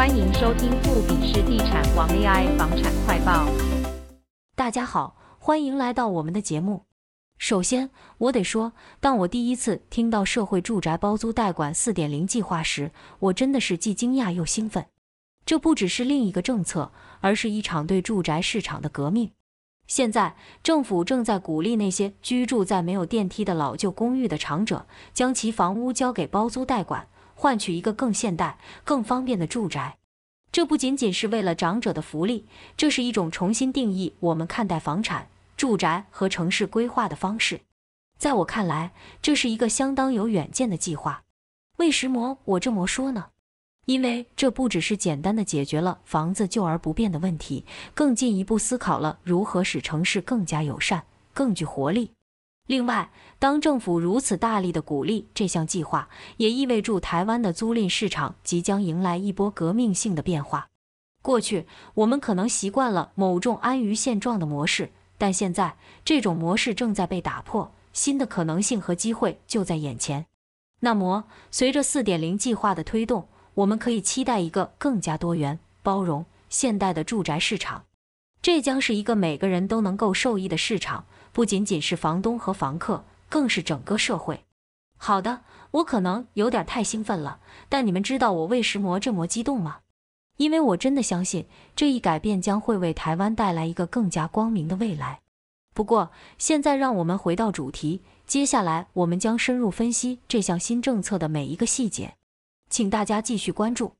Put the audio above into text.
欢迎收听富比士地产王 AI 房产快报。大家好，欢迎来到我们的节目。首先，我得说，当我第一次听到社会住宅包租代管四点零计划时，我真的是既惊讶又兴奋。这不只是另一个政策，而是一场对住宅市场的革命。现在，政府正在鼓励那些居住在没有电梯的老旧公寓的长者，将其房屋交给包租代管，换取一个更现代、更方便的住宅。这不仅仅是为了长者的福利，这是一种重新定义我们看待房产、住宅和城市规划的方式。在我看来，这是一个相当有远见的计划。为什么我这么说呢？因为这不只是简单的解决了房子旧而不变的问题，更进一步思考了如何使城市更加友善、更具活力。另外，当政府如此大力的鼓励这项计划，也意味着台湾的租赁市场即将迎来一波革命性的变化。过去，我们可能习惯了某种安于现状的模式，但现在这种模式正在被打破，新的可能性和机会就在眼前。那么，随着四点零计划的推动，我们可以期待一个更加多元、包容、现代的住宅市场。这将是一个每个人都能够受益的市场，不仅仅是房东和房客，更是整个社会。好的，我可能有点太兴奋了，但你们知道我为什么这么激动吗？因为我真的相信这一改变将会为台湾带来一个更加光明的未来。不过，现在让我们回到主题，接下来我们将深入分析这项新政策的每一个细节。请大家继续关注。